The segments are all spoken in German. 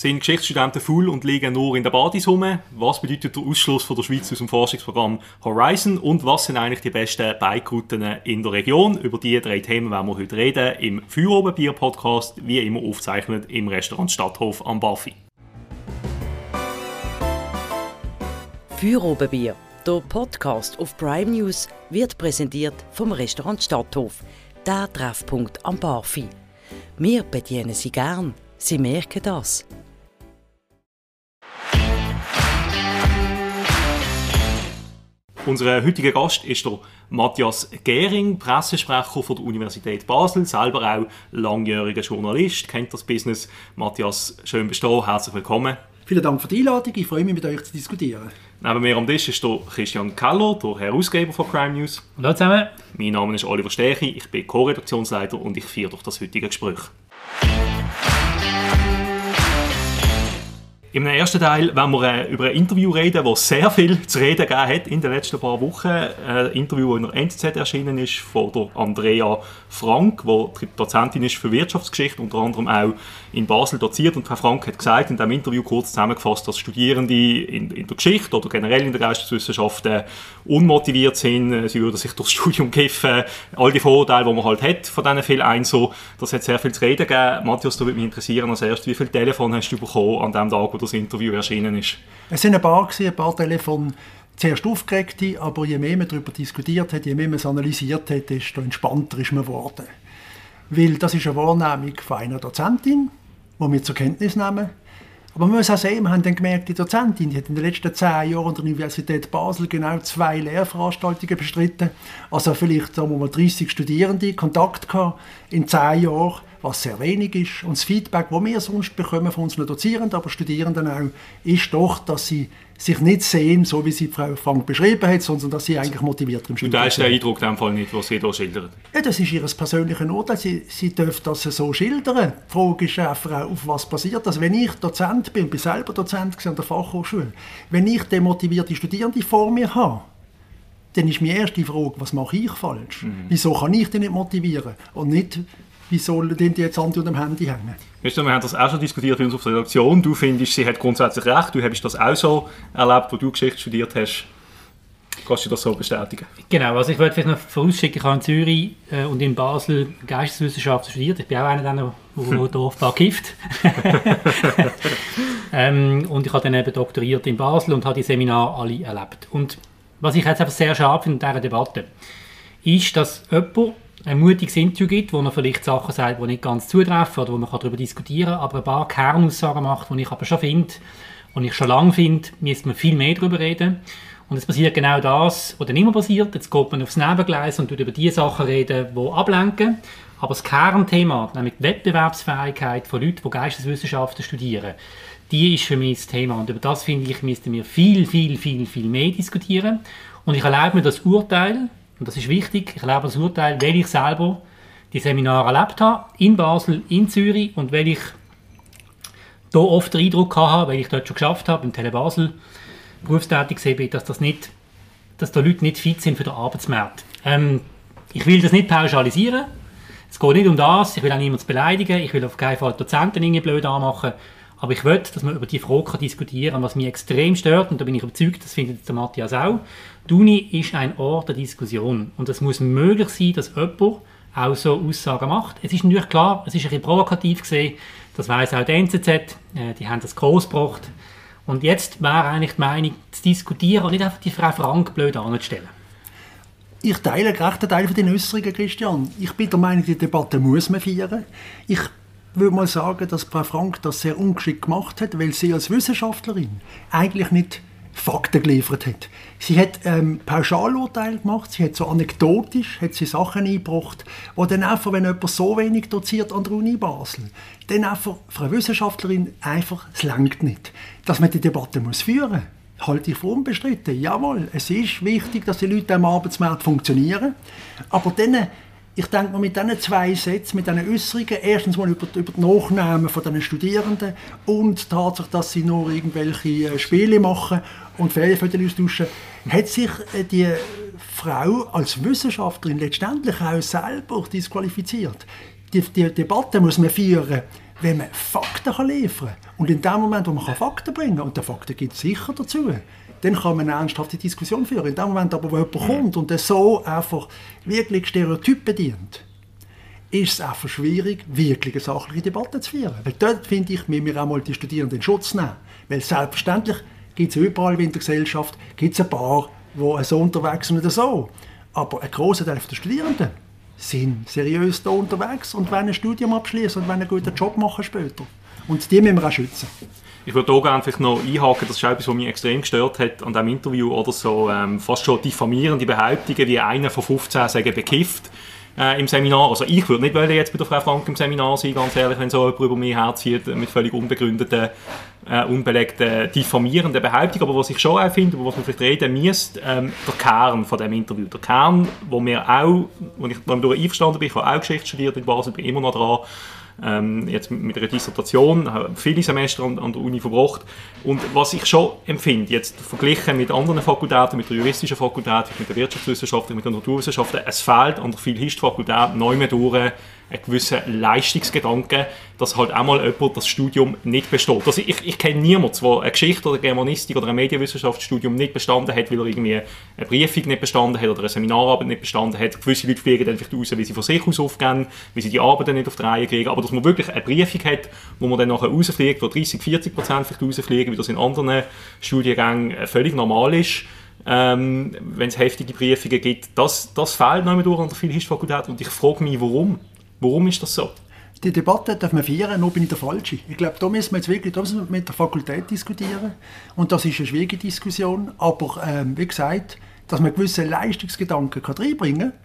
Sind Geschichtsstudenten faul und liegen nur in der Badis rum? Was bedeutet der Ausschluss von der Schweiz aus dem Forschungsprogramm Horizon? Und was sind eigentlich die besten Bike-Routen in der Region? Über diese drei Themen werden wir heute reden im Feuerobenbier-Podcast, wie immer aufgezeichnet im Restaurant Stadthof am Bafi. Feuerobenbier, der Podcast auf Prime News, wird präsentiert vom Restaurant Stadthof, der Treffpunkt am Bafi. Wir bedienen Sie gern. Sie merken das. Unser heutiger Gast ist der Matthias Gehring, Pressesprecher von der Universität Basel, selber auch langjähriger Journalist, kennt das Business. Matthias, schön bist du herzlich willkommen. Vielen Dank für die Einladung, ich freue mich mit euch zu diskutieren. Neben mir am Tisch ist der Christian Keller, der Herausgeber von Crime News. Hallo zusammen. Mein Name ist Oliver Stechi, ich bin Co-Redaktionsleiter und ich führe durch das heutige Gespräch. Im ersten Teil werden wir äh, über ein Interview reden, das sehr viel zu reden gegeben hat in den letzten paar Wochen. Ein Interview, das in der NZZ erschienen ist, von der Andrea Frank, die Dozentin ist für Wirtschaftsgeschichte, unter anderem auch in Basel doziert. Und Frau Frank hat gesagt, in diesem Interview kurz zusammengefasst, dass Studierende in, in der Geschichte oder generell in der Geisteswissenschaften unmotiviert sind. Sie würden sich durchs Studium kiffen. All die Vorurteile, die man halt hat von diesen viel ein so, das hat sehr viel zu reden gegeben. Matthias, da würde mich interessieren als erstes, wie viele Telefone hast du bekommen an dem Tag, das Interview erschienen ist? Es sind ein paar, ein paar Telefone zuerst aufgeregt, aber je mehr man darüber diskutiert hat, je mehr man es analysiert hat, desto entspannter ist man geworden. Weil das ist eine Wahrnehmung von einer Dozentin, die wir zur Kenntnis nehmen. Aber man muss auch sehen, wir haben dann gemerkt, die Dozentin die hat in den letzten zehn Jahren an der Universität Basel genau zwei Lehrveranstaltungen bestritten. Also vielleicht sagen wir mal 30 Studierende Kontakt gehabt in zehn Jahren was sehr wenig ist. Und das Feedback, das wir sonst bekommen von unseren Dozierenden, aber Studierenden auch, ist doch, dass sie sich nicht sehen, so wie sie Frau Frank beschrieben hat, sondern dass sie eigentlich motiviert im Studium sind. Und da ist der Eindruck in Fall nicht, was sie hier schildert? Ja, das ist ihr persönliches Urteil. Sie, sie dürfen das so schildern. Die Frage ist einfach auf was passiert das. Wenn ich Dozent bin, bin selber Dozent an der Fachhochschule, wenn ich demotivierte Studierende vor mir habe, dann ist meine erste Frage, was mache ich falsch? Mhm. Wieso kann ich den nicht motivieren? Und nicht, wie sollen die jetzt an dem Handy hängen? Weißt du, wir haben das auch schon diskutiert bei uns auf der Redaktion. Du findest, sie hat grundsätzlich recht. Du hast das auch so erlebt, wo du Geschichte studiert hast. Kannst du das so bestätigen? Genau, also ich wollte vielleicht noch vorausschicken, ich habe in Zürich äh, und in Basel Geisteswissenschaften studiert. Ich bin auch einer der, der Dorfbar kifft. ähm, und ich habe dann eben doktoriert in Basel und habe die Seminare alle erlebt. Und was ich jetzt einfach sehr scharf finde in dieser Debatte, ist, dass jemand ein mutiges Interview gibt, wo man vielleicht Sachen sagt, die nicht ganz zutreffen oder wo man darüber diskutieren kann, aber ein paar Kernaussagen macht, die ich aber schon finde und ich schon lange finde, müsste man viel mehr darüber reden. Und es passiert genau das, was dann immer passiert. Jetzt geht man aufs Nebengleis und tut über die Sachen reden, die ablenken. Aber das Kernthema, nämlich die Wettbewerbsfähigkeit von Leuten, die Geisteswissenschaften studieren, die ist für mich das Thema. Und über das, finde ich, müssten wir viel, viel, viel, viel mehr diskutieren. Und ich erlaube mir das Urteil, und das ist wichtig, ich erlebe das Urteil, weil ich selber die Seminare erlebt habe, in Basel, in Zürich und weil ich da oft den Eindruck habe, weil ich dort schon geschafft habe, im Tele Basel berufstätig bin, dass, das nicht, dass da Leute nicht fit sind für den Arbeitsmarkt. Ähm, ich will das nicht pauschalisieren, es geht nicht um das, ich will auch niemanden beleidigen, ich will auf keinen Fall Dozenten irgendwie blöd anmachen, aber ich will, dass man über die Frage diskutieren kann, was mich extrem stört, und da bin ich überzeugt, das findet der Matthias auch. Die Uni ist ein Ort der Diskussion. Und es muss möglich sein, dass jemand auch so Aussagen macht. Es ist natürlich klar, es ist ein bisschen provokativ gesehen, das weiß auch die NZZ, äh, die haben das groß gebracht. Und jetzt wäre eigentlich die Meinung, zu diskutieren und nicht einfach die Frau Frank blöd anzustellen. Ich teile einen Teil von den Äußerungen, Christian. Ich bin der Meinung, die Debatte muss man führen. Ich würde mal sagen, dass Frau Frank das sehr ungeschickt gemacht hat, weil sie als Wissenschaftlerin eigentlich nicht Fakten geliefert hat. Sie hat ähm, Pauschalurteile gemacht, sie hat so anekdotisch hat sie Sachen eingebracht, wo dann einfach, wenn jemand so wenig doziert an der Uni Basel, dann einfach für eine Wissenschaftlerin einfach, es langt nicht. Dass man die Debatte muss führen halte ich für unbestritten. Jawohl, es ist wichtig, dass die Leute am Arbeitsmarkt funktionieren, aber dann ich denke mal, mit diesen zwei Sätzen, mit diesen Äußerungen, erstens mal über, über die Nachnamen von den Studierenden und die Tatsache, dass sie nur irgendwelche äh, Spiele machen und Ferienfotos austauschen, hat sich äh, die Frau als Wissenschaftlerin letztendlich auch selber disqualifiziert. Die, die Debatte muss man führen, wenn man Fakten liefern kann. Und in dem Moment, wo man Fakten bringen kann, und die Fakten gibt es sicher dazu, dann kann man eine ernsthafte Diskussion führen. In dem Moment aber, wo jemand kommt und der so einfach wirklich Stereotypen dient, ist es einfach schwierig, wirklich eine sachliche Debatte zu führen. Weil dort, finde ich, müssen wir auch mal die Studierenden in Schutz nehmen. Weil selbstverständlich gibt es überall in der Gesellschaft gibt's ein paar, die so unterwegs sind oder so. Aber ein grosser Teil der Studierenden sind seriös da unterwegs und wollen ein Studium abschließen und wollen einen guten Job machen später. Und die müssen wir auch schützen. Ich würde hier gerne noch einhaken, das ist etwas, was mich extrem gestört hat an diesem Interview, oder so ähm, fast schon diffamierende Behauptungen, wie einer von 15 sagen, bekifft äh, im Seminar. Also ich würde nicht wollen jetzt bei der Frau Frank im Seminar sein, ganz ehrlich, wenn so jemand über mich herzieht mit völlig unbegründeten, äh, unbelegten, diffamierenden Behauptungen. Aber was ich schon auch finde, über was man vielleicht reden müsste, ähm, der Kern von dem Interview. Der Kern, wo mir auch, wo ich damit einverstanden bin, ich habe auch Geschichte studiert in Basel, bin immer noch dran, ähm, jetzt mit einer Dissertation, habe viele Semester an, an, der Uni verbracht. Und was ich schon empfinde, jetzt verglichen mit anderen Fakultäten, mit der juristischen Fakultät, mit der Wirtschaftswissenschaft, mit der Naturwissenschaft, es fehlt an der Philhist-Fakultät neu mehr durch einen gewissen Leistungsgedanke, dass halt auch mal jemand das Studium nicht besteht. Also ich, ich kenne niemanden, der eine Geschichte oder Germanistik oder ein Medienwissenschaftsstudium nicht bestanden hat, weil er irgendwie eine Prüfung nicht bestanden hat oder eine Seminararbeit nicht bestanden hat. Gewisse Leute fliegen dann vielleicht raus, wie sie von sich aus aufgehen, wie sie die Arbeiten nicht auf die Reihe kriegen. Aber dass man wirklich eine Prüfung hat, wo man dann nachher rausfliegt, wo 30, 40 Prozent vielleicht rausfliegen, wie das in anderen Studiengängen völlig normal ist, ähm, wenn es heftige Prüfungen gibt, das, das fehlt noch durch an der Philhist-Fakultät und ich frage mich, warum. Warum ist das so? Die Debatte darf man feiern, nur bin ich der Falsche. Ich glaube, da müssen wir jetzt wirklich da müssen wir mit der Fakultät diskutieren. Und das ist eine schwierige Diskussion. Aber ähm, wie gesagt, dass man gewisse Leistungsgedanken kann reinbringen kann,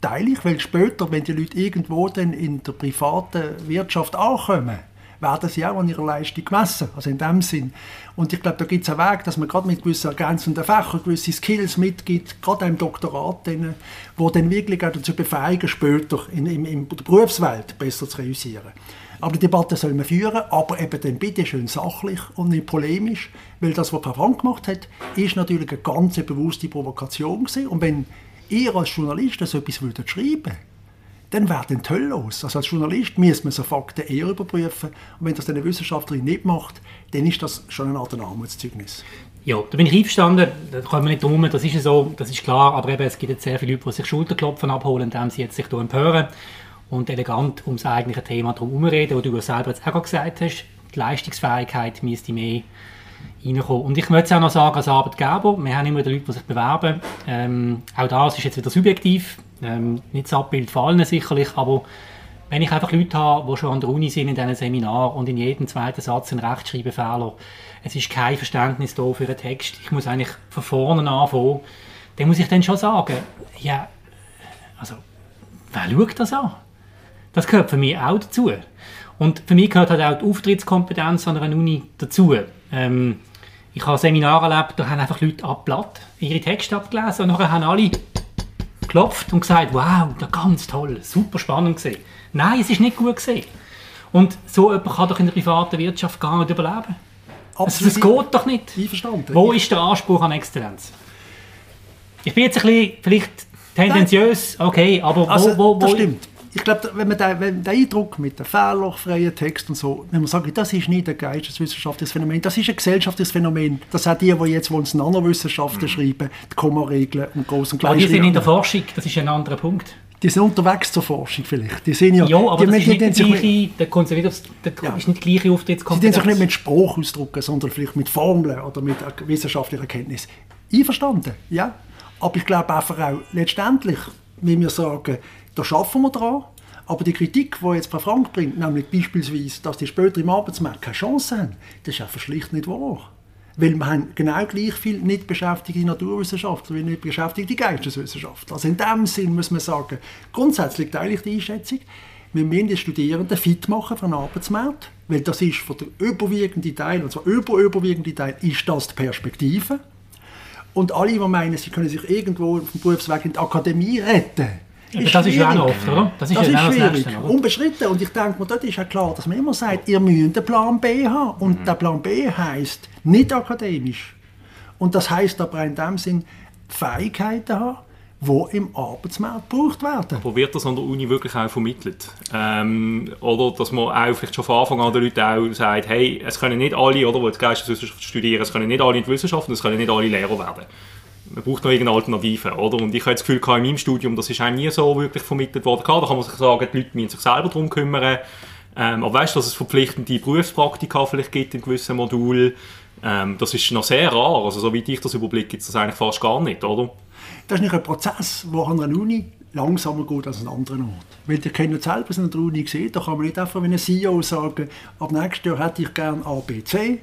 teile ich, weil später, wenn die Leute irgendwo dann in der privaten Wirtschaft ankommen, werden sie auch an ihrer Leistung gemessen. Also in dem Sinn. Und ich glaube, da gibt es einen Weg, dass man gerade mit gewissen ergänzenden Fächern gewisse Skills mitgibt, gerade im Doktorat, denen, wo dann wirklich auch dazu befähigen, später in, in, in der Berufswelt besser zu realisieren. Aber die Debatte soll man führen, aber eben dann bitte schön sachlich und nicht polemisch, weil das, was Frau gemacht hat, ist natürlich eine ganz bewusste Provokation gewesen. Und wenn ihr als Journalist so etwas würdet schreiben dann wäre die Hölle los. Also als Journalist müsste man so Fakten eher überprüfen. Und wenn das eine Wissenschaftlerin nicht macht, dann ist das schon eine Art Armutszeugnis. Ja, da bin ich einverstanden, da kommen wir nicht drum, das ist so, das ist klar, aber eben, es gibt jetzt sehr viele Leute, die sich Schulterklopfen abholen, indem sie jetzt sich hier empören und elegant ums eigentliche Thema drum herumreden, wo du selber jetzt auch gesagt hast, die Leistungsfähigkeit müsste mehr reinkommen. Und ich möchte auch noch sagen, als Arbeitgeber, wir haben immer die Leute, die sich bewerben, ähm, auch das ist jetzt wieder subjektiv, ähm, nicht das Abbild von allen sicherlich, aber wenn ich einfach Leute habe, die schon an der Uni sind in diesem Seminar und in jedem zweiten Satz einen Rechtschreibfehler, es ist kein Verständnis da für einen Text, ich muss eigentlich von vorne anfangen, dann muss ich dann schon sagen, ja, also, wer schaut das an? Das gehört für mich auch dazu. Und für mich gehört halt auch die Auftrittskompetenz an einer Uni dazu. Ähm, ich habe Seminare erlebt, da haben einfach Leute abblatt ihre Texte abgelesen und nachher haben alle geklopft und gesagt, wow, das ganz toll, super spannend gesehen. Nein, es ist nicht gut gesehen. Und so jemand kann doch in der privaten Wirtschaft gar nicht überleben. Also, das geht doch nicht. Einverstanden. Wo ist der Anspruch an Exzellenz? Ich bin jetzt ein bisschen vielleicht tendenziös, okay, aber wo, also, wo, wo, das stimmt ich glaube, wenn man den, wenn der Eindruck mit dem fehlerfreien Text und so, wenn man sagt, das ist nicht ein geisteswissenschaftliches Phänomen, das ist ein gesellschaftliches Phänomen. Das sind die, die jetzt wo uns Nanowissenschaften mhm. schreiben, die Komma-Regeln und Groß- und Klein. Die sind in der Forschung, das ist ein anderer Punkt. Die sind unterwegs zur Forschung vielleicht. Die sind ja, ja aber die das ist nicht der gleiche, der kommt nicht der ja. ist nicht die gleiche Auftrittskompetenz. Sie sich nicht mit Spruch ausdrücken, sondern vielleicht mit Formeln oder mit wissenschaftlicher Kenntnis. Einverstanden, ja. Aber ich glaube einfach auch, letztendlich, wie wir sagen, da schaffen wir dran. Aber die Kritik, die jetzt Frau Frank bringt, nämlich beispielsweise, dass die später im Arbeitsmarkt keine Chance haben, das ist einfach schlicht nicht wahr. Weil wir haben genau gleich viel nicht beschäftigte Naturwissenschaftler wie nicht beschäftigte Geisteswissenschaftler. Also in dem Sinn muss man sagen, grundsätzlich teile ich die Einschätzung, wir müssen die Studierenden fit machen für den Arbeitsmarkt, weil das ist für den überwiegenden Teil, und zwar über überwiegende Teil, ist das die Perspektive. Und alle, die meinen, sie können sich irgendwo vom Berufsweg in die Akademie retten, ist das ist ja auch oft, oder? Das ist, das ja ist schwierig, das Nächste, unbestritten. Und ich denke mir, dort ist ja klar, dass man immer sagt, ihr müsst einen Plan B haben. Und mhm. der Plan B heisst nicht akademisch. Und das heisst aber in dem Sinn, Fähigkeiten haben, die im Arbeitsmarkt gebraucht werden. Aber wird das an der Uni wirklich auch vermittelt? Ähm, oder dass man auch vielleicht schon von Anfang an den Leuten auch sagt, hey, es können nicht alle, oder, die jetzt Geisteswissenschaft studieren, es können nicht alle in die Wissenschaft und es können nicht alle Lehrer werden. Man braucht noch irgendeine Alternative, oder? Und ich habe das Gefühl, in meinem Studium, das ist einem nie so wirklich vermittelt worden. Klar, da kann man sich sagen, die Leute müssen sich selber darum kümmern. Ähm, aber weißt du, dass es verpflichtende Berufspraktika vielleicht gibt in gewissen Modulen, ähm, das ist noch sehr rar. Also, soweit ich das überblicke, gibt es das eigentlich fast gar nicht, oder? Das ist nicht ein Prozess, der an einer Uni langsamer geht als an anderen Orten. Weil ihr kennt selber, was an der Uni gesehen da kann man nicht einfach wie ein CEO sagen, ab nächstes Jahr hätte ich gerne A, B, C.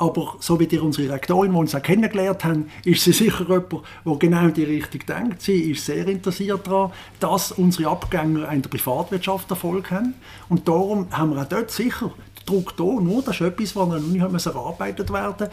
Aber so wie ihr unsere Rektorin, die uns auch kennengelernt haben, ist sie sicher jemand, der genau in die Richtung denkt. Sie ist sehr interessiert daran, dass unsere Abgänger in der Privatwirtschaft Erfolg haben. Und darum haben wir auch dort sicher Druck da. Nur das ist etwas, was an der Uni erarbeitet werden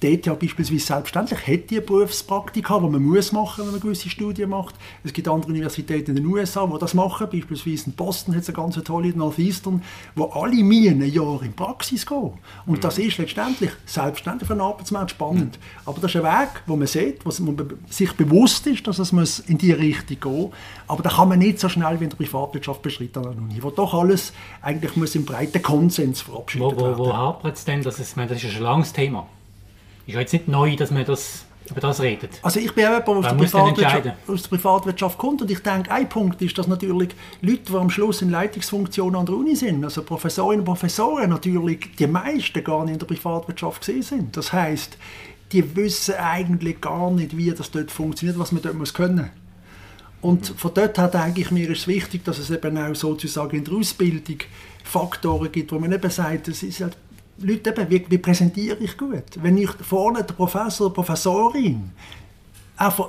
dort ja beispielsweise selbstverständlich hätte die Berufspraktika, die man muss machen, wenn man gewisse Studien macht. Es gibt andere Universitäten in den USA, die das machen. Beispielsweise in Boston hat es eine ganz tolle, in Northeastern, wo alle Minen ein Jahr in Praxis gehen. Und mhm. das ist letztendlich selbstverständlich für den Arbeitsmarkt spannend. Mhm. Aber das ist ein Weg, wo man sieht, wo man sich bewusst ist, dass es in diese Richtung gehen Aber da kann man nicht so schnell wie in der Privatwirtschaft beschreiten an Uni, wo doch alles eigentlich muss im breiten Konsens verabschiedet wo, wo, werden. Wo hapert es denn? Das ist, das ist ein langes Thema. Ist ja jetzt nicht neu, dass man das, über das redet. Also ich bin jemand, der aus, der Privatwirtschaft, aus der Privatwirtschaft kommt und ich denke, ein Punkt ist, dass natürlich Leute, die am Schluss in Leitungsfunktionen an der Uni sind, also Professorinnen und Professoren, natürlich die meisten gar nicht in der Privatwirtschaft gesehen sind. Das heißt, die wissen eigentlich gar nicht, wie das dort funktioniert, was man dort muss können. Und von dort her denke ich mir, ist es wichtig, dass es eben auch sozusagen in der Ausbildung Faktoren gibt, wo man eben sagt, es ist halt Leute eben, wie, wie präsentiere ich gut? Wenn ich vorne der Professor oder Professorin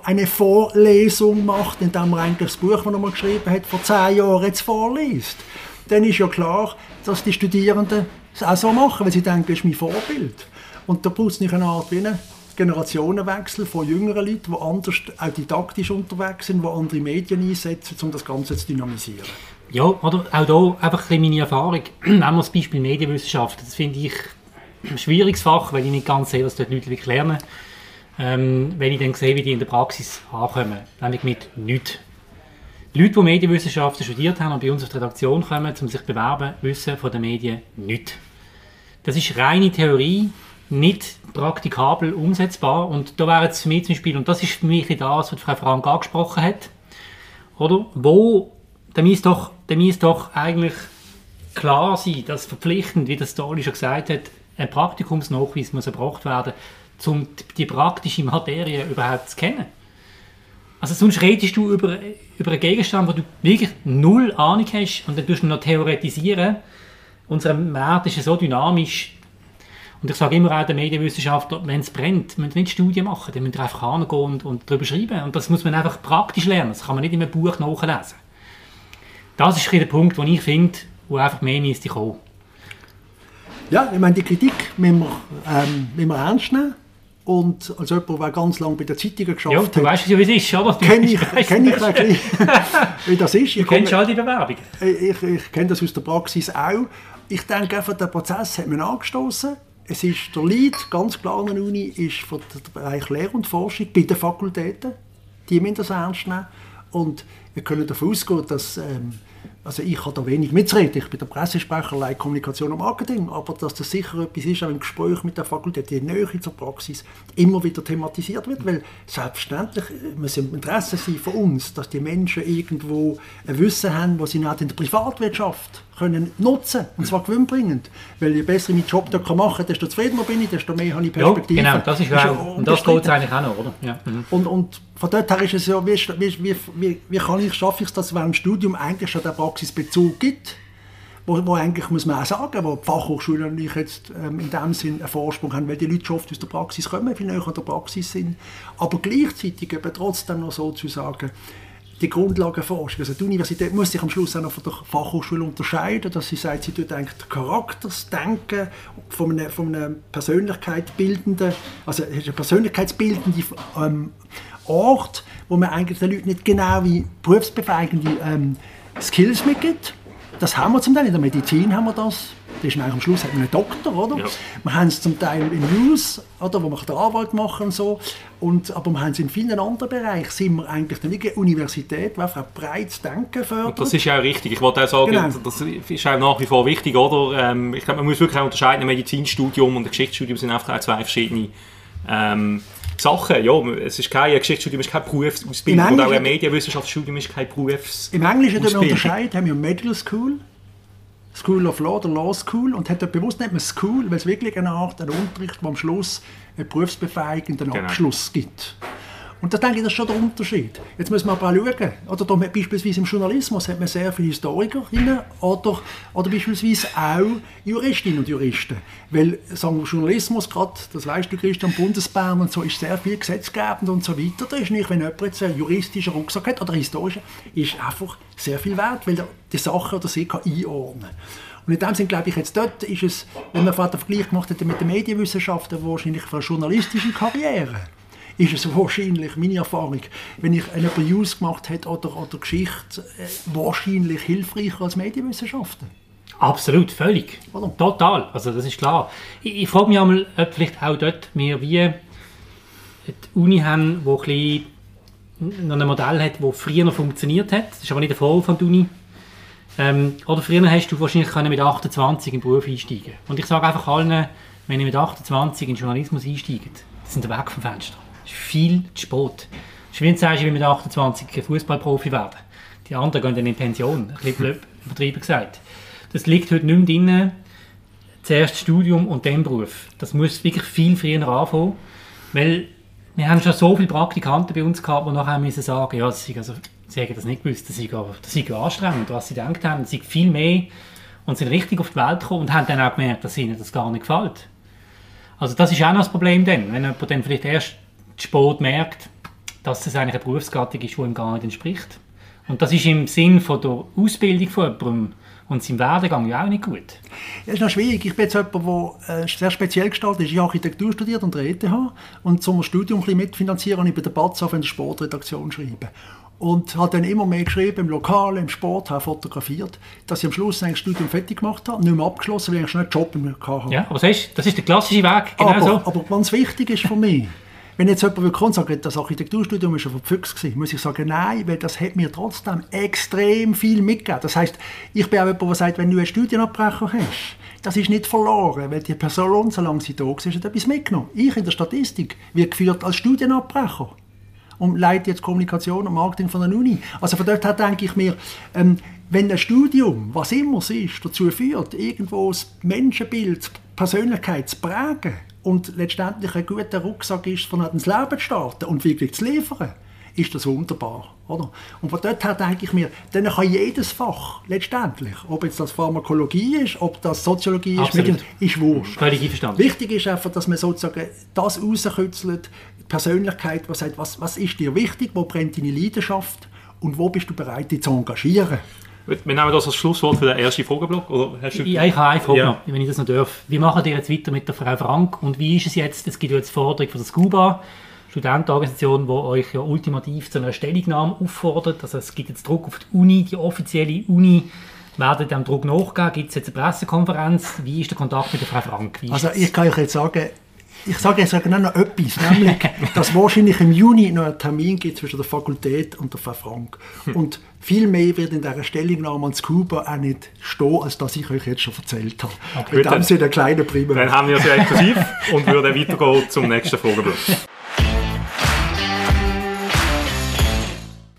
eine Vorlesung macht, indem er eigentlich das Buch, das er geschrieben hat, vor zehn Jahren jetzt vorliest, dann ist ja klar, dass die Studierenden es auch so machen, weil sie denken, das ist mein Vorbild. Und da braucht es nicht eine Art wie Generationenwechsel von jüngeren Leuten, die anders auch didaktisch unterwegs sind, die andere Medien einsetzen, um das Ganze zu dynamisieren. Ja, oder auch hier einfach ein meine Erfahrung. Nehmen wir das Beispiel Medienwissenschaft. Das finde ich ein schwieriges Fach, weil ich nicht ganz sehe, was dort Leute wirklich lernen. Ähm, wenn ich dann sehe, wie die in der Praxis ankommen, nämlich mit nichts. Leute, die Medienwissenschaften studiert haben und bei uns auf die Redaktion kommen, um sich zu bewerben, wissen von den Medien nichts. Das ist reine Theorie, nicht praktikabel umsetzbar. Und da wäre jetzt für mich zum Beispiel, und das ist für mich das, was Frau Frank angesprochen hat, oder? Wo da müsste doch, da müsste doch eigentlich klar sein, dass verpflichtend, wie das Dali schon gesagt hat, ein Praktikumsnachweis muss erbracht werden, um die praktische Materie überhaupt zu kennen. Also sonst redest du über, über einen Gegenstand, wo du wirklich null Ahnung hast und dann tust du noch theoretisieren. Unser Markt ist so dynamisch. Und ich sage immer auch den Medienwissenschaftlern, wenn es brennt, müssen wir nicht Studien machen, dann müssen wir einfach hingehen und, und darüber schreiben. Und das muss man einfach praktisch lernen. Das kann man nicht in einem Buch nachlesen. Das ist der Punkt, den ich finde, wo einfach mehr müsste kommen. Ja, ich meine, die Kritik müssen wir, ähm, müssen wir ernst nehmen. Und als jemand, der ganz lange bei der Zeitung geschafft ja, du weißt ja, wie es ist, oder? Kenne ich, kenn ich wirklich, wie das ist. Ich du kennst all die Bewerbungen. Ich, ich kenne das aus der Praxis auch. Ich denke einfach, der Prozess hat man angestoßen. Es ist der Lead, ganz klar an der Uni, ist für den Bereich Lehre und Forschung bei den Fakultäten. Die müssen das ernst nehmen. Und wir können davon ausgehen, dass ähm, also ich habe da wenig mitzureden, ich bin der Pressesprecher, Leid Kommunikation und Marketing, aber dass das sicher etwas ist, auch im Gespräch mit der Fakultät, die Nähe zur Praxis immer wieder thematisiert wird, weil selbstverständlich muss ein Interesse sein von uns, dass die Menschen irgendwo ein Wissen haben, was sie nicht in der Privatwirtschaft können nutzen und zwar gewinnbringend. Weil je besser ich meinen Job da machen kann, desto zufriedener bin ich, desto mehr habe ich Perspektive. Ja, genau, das ist, auch, und das geht es eigentlich auch noch, oder? Ja. Mhm. Und, und von dort her ist es ja, wie, wie, wie, wie kann ich, schaffe ich es, dass es während dem Studium eigentlich schon den Praxisbezug gibt, wo, wo eigentlich, muss man auch sagen, wo die Fachhochschulen natürlich jetzt ähm, in dem Sinn einen Vorsprung haben, weil die Leute schon oft aus der Praxis kommen, viel näher an der Praxis sind, aber gleichzeitig eben trotzdem noch sozusagen die Grundlagenforschung. Also die Universität muss sich am Schluss auch noch von der Fachhochschule unterscheiden, dass sie sagt, sie tut eigentlich Charaktersdenken von einer, von einer Persönlichkeitsbildenden, also eine persönlichkeitsbildende ähm, Ort, wo man eigentlich den Leuten nicht genau wie berufsbefähigende ähm, Skills mitgibt. Das haben wir zum Teil, in der Medizin haben wir das, Da ist eigentlich am Schluss hat man einen Doktor, oder? Ja. Wir haben es zum Teil in News, oder, wo man den Anwalt machen und so. Und, aber wir haben es in vielen anderen Bereichen, sind wir eigentlich eine Universität, die einfach ein breites Denken fördert. Das ist ja auch richtig. Ich wollte auch sagen, Genau. das ist auch nach wie vor wichtig, oder? Ähm, ich glaube, man muss wirklich auch unterscheiden, ein Medizinstudium und ein Geschichtsstudium sind einfach auch zwei verschiedene ähm, Sachen. Ja, es ist kein ein Geschichtsstudium, ist keine Berufsausbildung Im und auch ein Medienwissenschaftsstudium ist kein Berufs... Im Englischen tun wir unterscheiden, haben wir Medical School, School of Law oder Law School und hat dort bewusst nicht mehr School, weil es wirklich eine Art, einen Unterricht, der am Schluss einen berufsbefähigenden Genau. Abschluss gibt. Und da denke ich, das ist schon der Unterschied. Jetzt muss man aber auch schauen. Oder da, beispielsweise im Journalismus hat man sehr viele Historikerinnen oder, oder beispielsweise auch Juristinnen und Juristen. Weil sagen wir, Journalismus, gerade, das weißt du, Christian, Bundesbahn und so, ist sehr viel gesetzgebend und so weiter. Da ist nicht, wenn jemand jetzt einen juristischen Rucksack hat oder einen historischen, ist einfach sehr viel wert, weil er die Sache oder sie kann einordnen und in dem Sinne glaube ich, jetzt dort ist es, wenn man vorher den Vergleich gemacht hätte mit den Medienwissenschaften, wahrscheinlich für eine journalistische Karriere, ist es wahrscheinlich, meine Erfahrung, wenn ich eine News gemacht hätte oder, oder Geschichte, äh, wahrscheinlich hilfreicher als Medienwissenschaften. Absolut, völlig. Oder? Total, also das ist klar. Ich, ich frage mich einmal, ob vielleicht auch dort wir wie die Uni haben, wo ein bisschen noch ein Modell hat, das früher noch funktioniert hat. Das ist aber nicht der Vorwurf von der Uni. Ähm, oder früher hast du wahrscheinlich können mit 28 in den Beruf einsteigen Und ich sage einfach allen, wenn ihr mit 28 in den Journalismus einsteigt, das sind ihr weg vom Fenster. Ist viel zu spät. Das ist wie wenn du sagst, ich will mit 28 ein Fußballprofi werden. Die anderen gehen dann in Pension. Ein bisschen übertrieben gesagt. Das liegt heute nicht mehr drin. Zuerst Studium und dann Beruf. Das muss wirklich viel früher anfangen. Weil wir haben schon so viele Praktikanten bei uns gehabt, die nachher müssen sagen, ja, sie, also, sie haben das nicht gewusst, das ist, das anstrengend, was sie gedacht haben, sie viel mehr und sind richtig auf die Welt gekommen und haben dann auch gemerkt, dass ihnen das gar nicht gefällt. Also das ist auch noch das Problem dann, wenn jemand dann vielleicht erst spät merkt, dass das eigentlich eine Berufsgattung ist, die ihm gar nicht entspricht. Und das ist im Sinn von der Ausbildung von jemandem und seinem Werdegang ja auch nicht gut. Ja, ist noch schwierig. Ich bin jetzt jemand, der äh, sehr speziell gestaltet ist. Ich habe Architektur studiert an der ETH und zum Studium ein bisschen mitfinanzieren und ich bei der BATS auf in der Sportredaktion schreiben. Und habe dann immer mehr geschrieben, im Lokal, im Sport, habe fotografiert, dass ich am Schluss eigentlich das Studium fertig gemacht habe, nicht mehr abgeschlossen, weil ich schon einen Job Lokal habe. Ja, aber siehst, das ist der klassische Weg, genau aber, so. aber ganz wichtig ist für mich, wenn jetzt jemand will kommen sagen, das Architekturstudium ist ja verpfüchst gewesen, muss ich sagen, nein, weil das hat mir trotzdem extrem viel mitgegeben. Das heißt, ich bin auch jemand, der sagt, wenn du einen Studienabbrecher hast, das ist nicht verloren, weil die Person, solange sie da war, hat etwas mitgenommen. Ich in der Statistik werde geführt als Studienabbrecher und leite jetzt Kommunikation und Marketing von der Uni. Also von dort her denke ich mir, ähm, wenn ein Studium, was immer es ist, dazu führt, irgendwo das Menschenbild, die Persönlichkeit zu prägen und letztendlich ein guter Rucksack ist, von ins Leben zu starten und wirklich zu liefern, ist das wunderbar. Oder? Und von dort her denke ich mir, dann kann jedes Fach letztendlich, ob jetzt das Pharmakologie ist, ob das Soziologie ist, Absolut. ist wurscht. Völlig einverstanden. Wichtig ist einfach, dass man sozusagen das rauskützelt, die Persönlichkeit, die sagt, was, was ist dir wichtig, wo brennt deine Leidenschaft und wo bist du bereit, dich zu engagieren. Wir nehmen das als Schlusswort für den ersten Frageblock. Oder hast du Ja, ich habe eine Frage Ja. noch, wenn ich das noch darf. Wie machen ihr jetzt weiter mit der Frau Frank und wie ist es jetzt, es gibt ja jetzt Forderung von der SCUBA, Studentenorganisation, die euch ja ultimativ zu einer Stellungnahme auffordert. Also es gibt jetzt Druck auf die Uni, die offizielle Uni werden dem Druck nachgehen. Gibt es jetzt eine Pressekonferenz? Wie ist der Kontakt mit der Frau Frank? Also ich kann euch jetzt sagen, ich sage jetzt sogar noch etwas, nämlich, dass wahrscheinlich im Juni noch einen Termin gibt zwischen der Fakultät und der Frau Frank. Und viel mehr wird in dieser Stellungnahme an Scuba auch nicht stehen, als dass ich euch jetzt schon erzählt habe. Gut, in dem ein kleiner Prima. Dann haben wir es ja exklusiv und würden weitergehen zum nächsten Frageblock.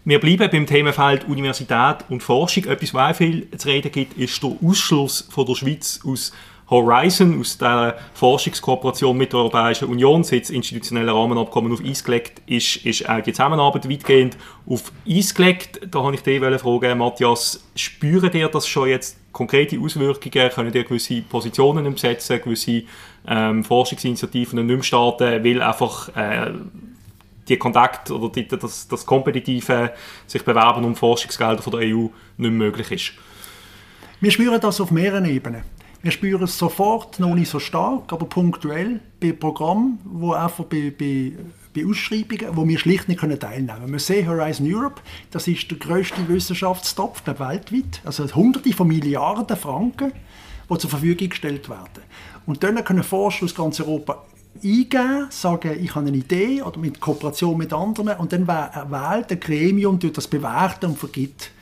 Wir bleiben beim Themenfeld Universität und Forschung. Etwas, was auch viel zu reden gibt, ist der Ausschluss von der Schweiz aus Horizon, aus der Forschungskooperation mit der Europäischen Union. Seit institutionelle Rahmenabkommen auf Eis gelegt ist, ist auch die Zusammenarbeit weitgehend auf Eis gelegt. Da habe ich dich fragen, Matthias, spüren ihr das schon jetzt konkrete Auswirkungen? Können ihr gewisse Positionen nicht besetzen, gewisse ähm, Forschungsinitiativen nicht mehr starten, weil einfach äh, die Kontakt oder die, das, das kompetitive sich bewerben um Forschungsgelder von der EU nicht möglich ist. Wir spüren das auf mehreren Ebenen. Wir spüren es sofort, noch nicht so stark, aber punktuell bei Programmen, wo einfach bei, bei, bei Ausschreibungen, wo wir schlicht nicht können teilnehmen können. Wir sehen Horizon Europe, das ist der grösste Wissenschaftstopf der weltweit, also hunderte von Milliarden Franken, die zur Verfügung gestellt werden. Und dann können Forscher aus ganz Europa eingeben, sagen, ich habe eine Idee oder mit Kooperation mit anderen und dann wählt ein Gremium, das bewerten und vergibt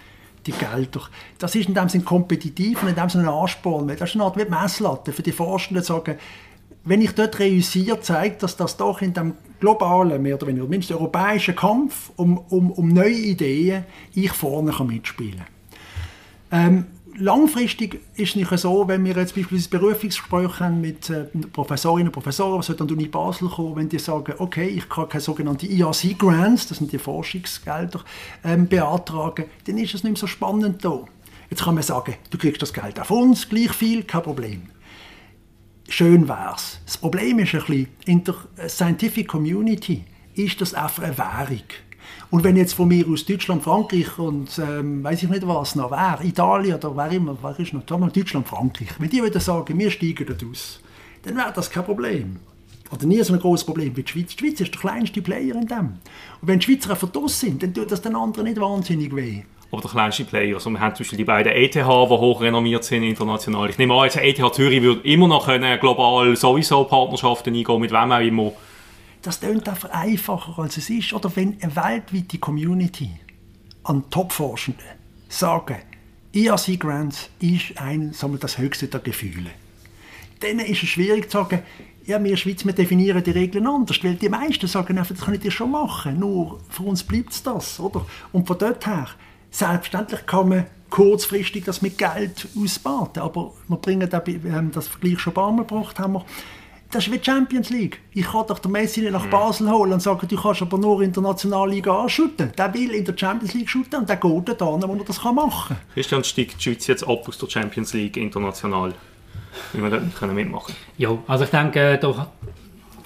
die Gelder. Das ist in dem Sinne kompetitiv und in dem Sinne ein Ansporn. Das ist eine Art wie Messlatte für die Forschenden zu sagen, wenn ich dort reüssiere, zeigt das, dass doch in dem globalen, mehr oder weniger, mindestens europäischen Kampf um, um, um neue Ideen ich vorne kann mitspielen kann. Ähm, langfristig ist es nicht so, wenn wir jetzt beispielsweise Berufungsgespräche haben mit äh, Professorinnen und Professoren, die an die Uni Basel kommen, wenn die sagen, okay, ich kann keine sogenannten IAC-Grants, das sind die Forschungsgelder, ähm, beantragen, dann ist es nicht mehr so spannend da. Jetzt kann man sagen, du kriegst das Geld auf uns, gleich viel, kein Problem. Schön wär's. Das Problem ist ein bisschen, in der Scientific Community ist das einfach eine Währung. Und wenn jetzt von mir aus Deutschland, Frankreich und ähm, weiß ich nicht was noch wäre, Italien oder wer immer, wer ist noch, Deutschland, Frankreich, wenn die würden sagen, wir steigen dort aus, dann wäre das kein Problem. Oder nie so ein großes Problem wie die Schweiz. Die Schweiz ist der kleinste Player in dem. Und wenn die Schweizer verdrossen sind, dann tut das den anderen nicht wahnsinnig weh. Aber der kleinste Player, also wir haben zum Beispiel die beiden ETH, die hoch renommiert sind international. Ich nehme an, jetzt ETH Zürich würde immer noch global sowieso Partnerschaften eingehen, mit wem auch immer das klingt einfach einfacher, als es ist. Oder wenn eine weltweite Community an Top-Forschenden sagen, ERC Grants ist ein, sagen wir, das höchste der Gefühle. Dann ist es schwierig zu sagen, ja, wir Schweiz wir definieren die Regeln anders, weil die meisten sagen einfach, das kann ich dir schon machen, nur für uns bleibt es das. Oder? Und von dort her, selbstverständlich kann man kurzfristig das mit Geld ausbaden, aber wir bringen das, wir haben das Vergleich schon ein paar Mal gebracht, haben wir das ist wie die Champions League. Ich kann doch den Messi nicht nach mhm. Basel holen und sagen, du kannst aber nur in der Nationalliga anschütten. Der will in der Champions League shooten und der geht da wo er das machen kann. Christian, steigt die Schweiz jetzt ab aus der Champions League international? Wie wir dort nicht mitmachen Ja, also ich denke, da,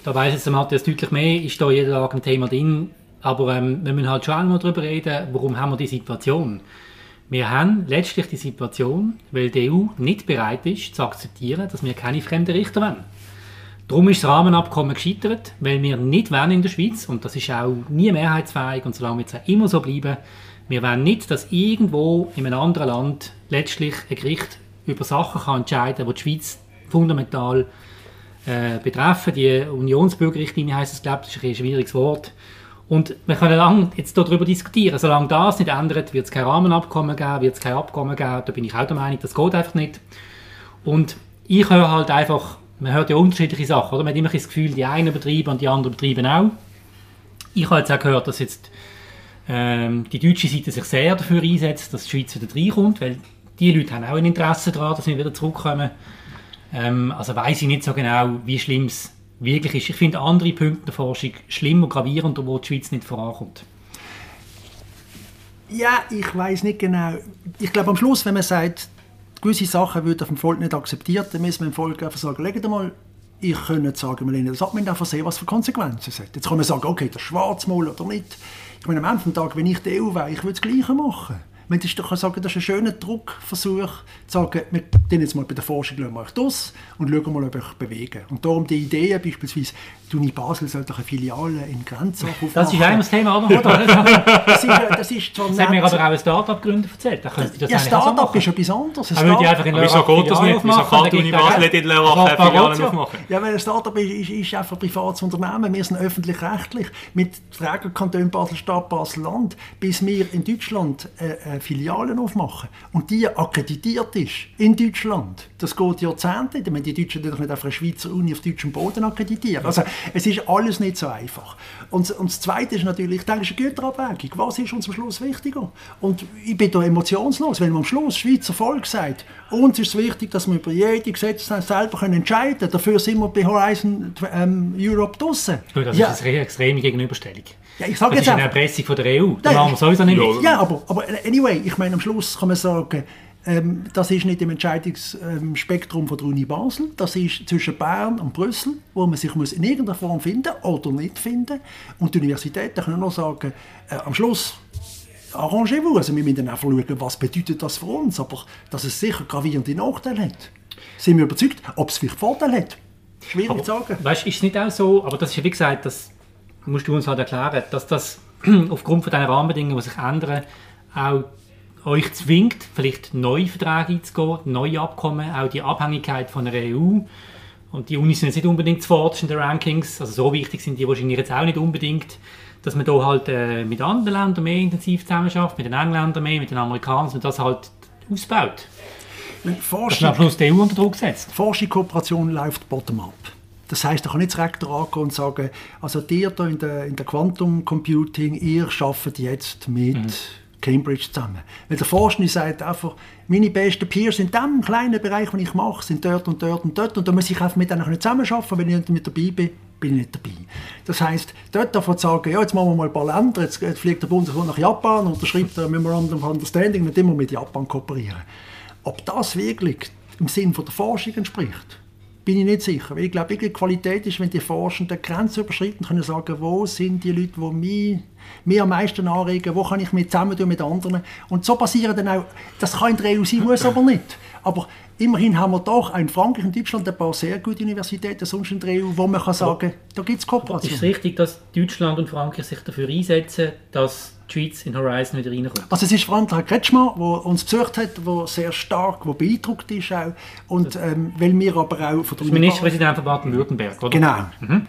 da weiss jetzt Matthias deutlich mehr, ist da jeden Tag ein Thema drin. Aber ähm, wir müssen halt schon einmal darüber reden, warum haben wir die Situation. Wir haben letztlich die Situation, weil die EU nicht bereit ist, zu akzeptieren, dass wir keine fremden Richter wollen. Darum ist das Rahmenabkommen gescheitert, weil wir nicht wollen in der Schweiz, und das ist auch nie mehrheitsfähig und solange wir es immer so bleiben, wir wollen nicht, dass irgendwo in einem anderen Land letztlich ein Gericht über Sachen kann entscheiden kann, die die Schweiz fundamental äh, betreffen. Die Unionsbürgerrichtlinie heisst es, glaube ich, das ist ein schwieriges Wort. Und wir können lange jetzt darüber diskutieren. Solange das nicht ändert, wird es kein Rahmenabkommen geben, wird es kein Abkommen geben. Da bin ich auch der Meinung, das geht einfach nicht. Und ich höre halt einfach man hört ja unterschiedliche Sachen, oder? Man hat immer das Gefühl, die einen betreiben und die anderen betreiben auch. Ich habe jetzt auch gehört, dass jetzt ähm, die deutsche Seite sich sehr dafür einsetzt, dass die Schweiz wieder reinkommt, weil die Leute haben auch ein Interesse daran, dass wir wieder zurückkommen. Ähm, also weiß ich nicht so genau, wie schlimm es wirklich ist. Ich finde andere Punkte der Forschung schlimm und gravierender, wo die Schweiz nicht vorankommt. Ja, ich weiß nicht genau. Ich glaube am Schluss, wenn man sagt, gewisse Sachen wird vom Volk nicht akzeptiert, dann müssen wir dem Volk einfach sagen, legt mal, ich nicht sagen, wir lehnen das ab, wir einfach sehen, was für Konsequenzen es hat. Jetzt kann man sagen, okay, das Schwarzmal oder nicht. Ich meine, am Ende des Tages, wenn ich die EU wäre, ich würde das Gleiche machen. Man kann sagen, das ist ein schöner Druckversuch, zu sagen, wir gehen jetzt mal bei der Forschung euch das und schauen mal, ob ihr euch bewegen. Und darum die Idee beispielsweise, die Uni Basel sollte eine Filiale in Grenzach aufmachen. Das ist ein Thema, oder? das, ist, das ist Das haben mir aber auch ein Start-up gründer erzählt. Da das, das ja, Start-up ist etwas anderes. Ein aber einfach in wieso geht das nicht? Wieso kann die Uni Basel nicht in Lörrach eine Filiale aufmachen? Ja, weil ein Start-up ist, ist, ist einfach ein privates Unternehmen. Wir sind öffentlich-rechtlich mit Trägerkanton Basel-Stadt, Basel-Land, bis wir in Deutschland eine Filiale aufmachen und die akkreditiert ist in Deutschland. Das geht Jahrzehnte. Die Deutschen doch nicht auf eine Schweizer Uni auf deutschem Boden akkreditieren. Also es ist alles nicht so einfach. Und, und das Zweite ist natürlich, ich denke, es ist eine Güterabwägung. Was ist uns am Schluss wichtiger? Und ich bin da emotionslos, wenn man am Schluss Schweizer Volk sagt, uns ist es wichtig, dass wir über jede Gesetze selber können entscheiden können. Dafür sind wir bei Horizon ähm, Europe draussen. das ja. ist eine extreme Gegenüberstellung. Ja, ich sage das jetzt ist eine Erpressung von der EU. Da machen wir sowieso nicht mit. Ja, aber, aber anyway, ich meine, am Schluss kann man sagen, ähm, das ist nicht im Entscheidungsspektrum von der Uni Basel, das ist zwischen Bern und Brüssel, wo man sich muss in irgendeiner Form finden oder nicht finden. Und die Universitäten können noch sagen, äh, am Schluss arrangez-vous. Also wir müssen auch schauen, was bedeutet das für uns, aber dass es sicher gravierende Nachteile hat. Sind wir überzeugt, ob es vielleicht Vorteile hat? Schwierig aber, zu sagen. Weißt, ist es nicht auch so, aber das ist ja wie gesagt, das musst du uns halt erklären, dass das aufgrund von diesen Rahmenbedingungen, die sich ändern, auch euch zwingt, vielleicht neue Verträge einzugehen, neue Abkommen, auch die Abhängigkeit von der EU. Und die Unis sind jetzt nicht unbedingt zuvorderst in den Rankings, also so wichtig sind die wahrscheinlich jetzt auch nicht unbedingt, dass man da halt äh, mit anderen Ländern mehr intensiv zusammenarbeitet, mit den Engländern mehr, mit den Amerikanern, und das halt ausbaut. Forschung, dass man Schluss die EU unter Druck setzt. Forschungskooperation läuft bottom-up. Das heißt, ich kann nicht das Rektor angehen und sagen, also ihr da in der, in der Quantum Computing, ihr arbeitet jetzt mit mhm. Cambridge zusammen. Weil der Forscher sagt einfach, meine besten Peers in diesem kleinen Bereich, den ich mache, sind dort und dort und dort und da muss ich einfach mit denen zusammenarbeiten, wenn ich nicht mit dabei bin, bin ich nicht dabei. Das heisst, dort davon zu sagen, ja, jetzt machen wir mal ein paar Länder, jetzt, fliegt der Bundesrat nach Japan und unterschreibt ein Memorandum of Understanding, nicht immer mit Japan kooperieren. Ob das wirklich im Sinn der Forschung entspricht, bin ich nicht sicher. Weil ich glaube, die Qualität ist, wenn die Forschenden Grenzen überschreiten können sagen, wo sind die Leute, die mich, mich am meisten anregen, wo kann ich mich zusammen tun mit anderen. Und so passieren dann auch, das kann in der EU sein, muss aber nicht. Aber immerhin haben wir doch in Frankreich und Deutschland ein paar sehr gute Universitäten, sonst in der EU, wo man kann sagen, da gibt es Kooperation. Ist es richtig, dass Deutschland und Frankreich sich dafür einsetzen, dass Schweiz in Horizon wieder reinkommt. Also es ist vor allem Herr Kretschmer, der uns besucht hat, der sehr stark, der beeindruckt ist auch. Und ähm, weil wir aber auch von der Ministerpräsident von Baden-Württemberg, oder? Genau. Mhm.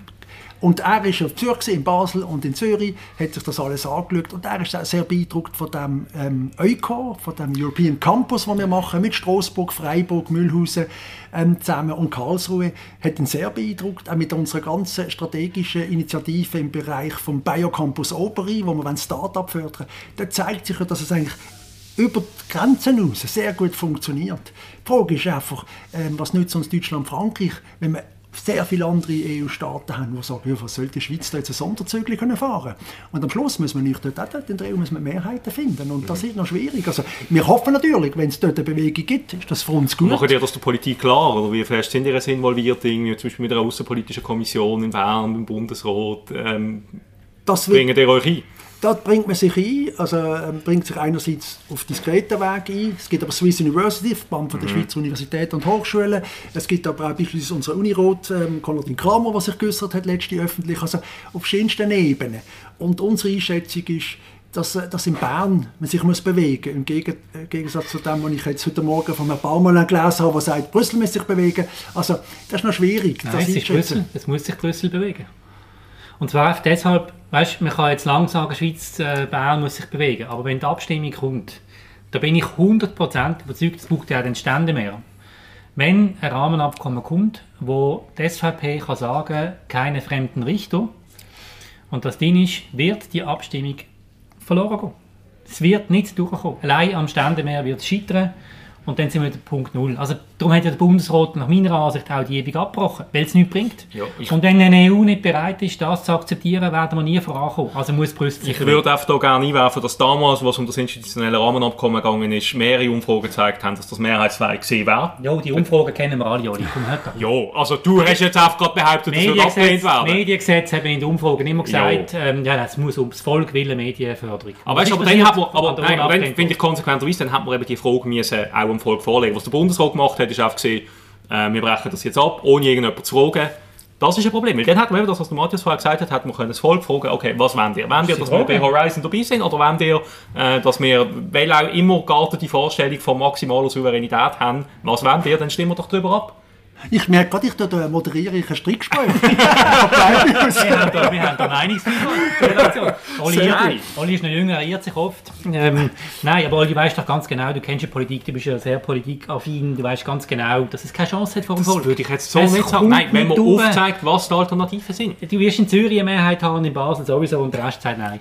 Und er ist auf Zürich, in Basel und in Zürich, hat sich das alles angeschaut. Und er ist sehr beeindruckt von dem ähm, von dem European Campus, den wir machen, mit Straßburg, Freiburg, Mühlhausen ähm, zusammen und Karlsruhe, hat ihn sehr beeindruckt, auch mit unserer ganzen strategischen Initiative im Bereich vom Biocampus Oberi, wo wir Start-up fördern. Da zeigt sich, dass es eigentlich über die Grenzen hinaus sehr gut funktioniert. Die Frage ist einfach, ähm, was nützt uns Deutschland und Frankreich, wenn man sehr viele andere EU-Staaten haben, die sagen, ja, was soll die Schweiz da jetzt ein Sonderzügel können fahren Und am Schluss muss man nicht dort auch dort in der EU muss man Mehrheiten finden und das ist noch schwierig. Also wir hoffen natürlich, wenn es dort eine Bewegung gibt, ist das für uns gut. Machen ihr das der Politik klar oder wie fest sind ihr involviert, irgendwie, zum Beispiel mit einer außenpolitischen Kommission in Bern, im Bundesrat? Ähm, das bringen ihr euch ein? Dort bringt man sich ein, also ähm, bringt sich einerseits auf diskreten Weg ein. Es gibt aber Swiss University, Verband von der mhm. Schweizer Universitäten und Hochschulen. Es gibt aber auch beispielsweise unsere Unirot, ähm, Konradin Kramer, was sich geäußert hat letztlich öffentlich, also auf verschiedensten Ebenen. Und unsere Einschätzung ist, dass, äh, dass in Bern man sich muss bewegen muss. Im äh, Gegensatz zu dem, was ich jetzt heute Morgen von Herrn Baumann gelesen habe, der sagt, Brüssel muss sich bewegen. Also das ist noch schwierig. Nein, es, ist Brüssel. es muss sich Brüssel bewegen. Und zwar deshalb, weißt, man kann jetzt lang sagen, Schweiz, äh, Bern muss sich bewegen, aber wenn die Abstimmung kommt, da bin ich 100% überzeugt, es braucht ja den Stände mehr. Wenn ein Rahmenabkommen kommt, wo die SVP kann sagen, keine fremden Richter, und das Ding ist, wird die Abstimmung verloren gehen. Es wird nicht durchkommen. Allein am Ständemeer wird es scheitern. Und dann sind wir bei Punkt Null. Also darum hat ja der Bundesrat nach meiner Ansicht auch die Übung abgebrochen, weil es nichts bringt. Ja, und wenn eine EU nicht bereit ist, das zu akzeptieren, werden wir nie vorankommen. Also muss Brüssel Ich würde einfach da gerne einwerfen, dass damals, was um das institutionelle Rahmenabkommen gegangen ist, mehrere Umfragen gezeigt haben, dass das mehrheitsfähig gewesen wäre. Ja, die Umfragen kennen wir alle, Oli. Komm, Ja, also du hast jetzt einfach gerade behauptet, dass es abgelehnt werden. Mediengesetz haben in den Umfragen immer gesagt, ähm, ja, es muss ums Volk willen Medienförderung. Aber, weißt, aber dann, hat man, aber, nein, dann finde ich konsequenterweise, dann hat man eben die Frage müssen, auch dem Volk vorlegen. Was der Bundesrat gemacht hat, ist einfach gesehen, äh, wir brechen das jetzt ab, ohne irgendjemanden zu fragen. Das ist ein Problem, weil dann hat man eben das, was der Matthias vorher gesagt hat, hat man können das Volk fragen, okay, was wollt ihr? Wollt ihr, dass wir bei Horizon dabei sind oder wollt ihr, äh, dass wir, weil auch immer die Vorstellung von maximaler Souveränität haben, was wollt ihr, dann stimmen wir doch darüber ab. Ich merke gerade, ich da moderiere ich ein Strickgespräch. wir haben da, wir haben da Meinungsrelation. Oli, Oli ist noch jünger, er irrt sich oft. Ähm, nein, aber Oli, du weißt doch ganz genau, du kennst die Politik, du bist ja sehr politikaffin, du weißt ganz genau, dass es keine Chance hat vor dem Volk. Das würde ich jetzt so es nicht sagen. Nein, wenn man aufzeigt, was die Alternativen sind. Du wirst in Zürich eine Mehrheit haben, in Basel sowieso und der Rest sagt nein.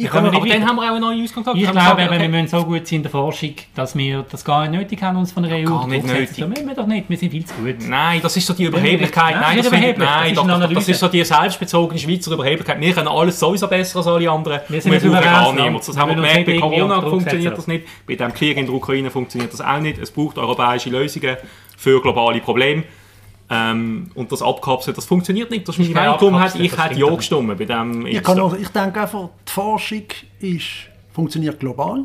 Ich aber dann haben wir auch einen neuen Auskontakt. Ich glaube, sagen, okay. wir müssen so gut sein in der Forschung, dass wir das gar nicht nötig haben, uns von der EU gar nicht nötig. Das müssen wir doch nicht, wir sind viel zu gut. Nein, das ist so die Überheblichkeit. Nein, das, nein, das, nein, das, ist, das ist so die selbstbezogene Schweizer Überheblichkeit. Wir können alles sowieso besser als alle anderen. Wir sind wir gar niemand. Das haben wir gemerkt, bei Corona funktioniert das nicht. Bei dem Krieg in der Ukraine funktioniert das auch nicht. Es braucht europäische Lösungen für globale Probleme. Ähm, und das Abkapseln, das funktioniert nicht. Das ist mein Meinung. Ich hätte ja gestimmt bei dem ich, kann auch, ich denke einfach, die Forschung ist, funktioniert global.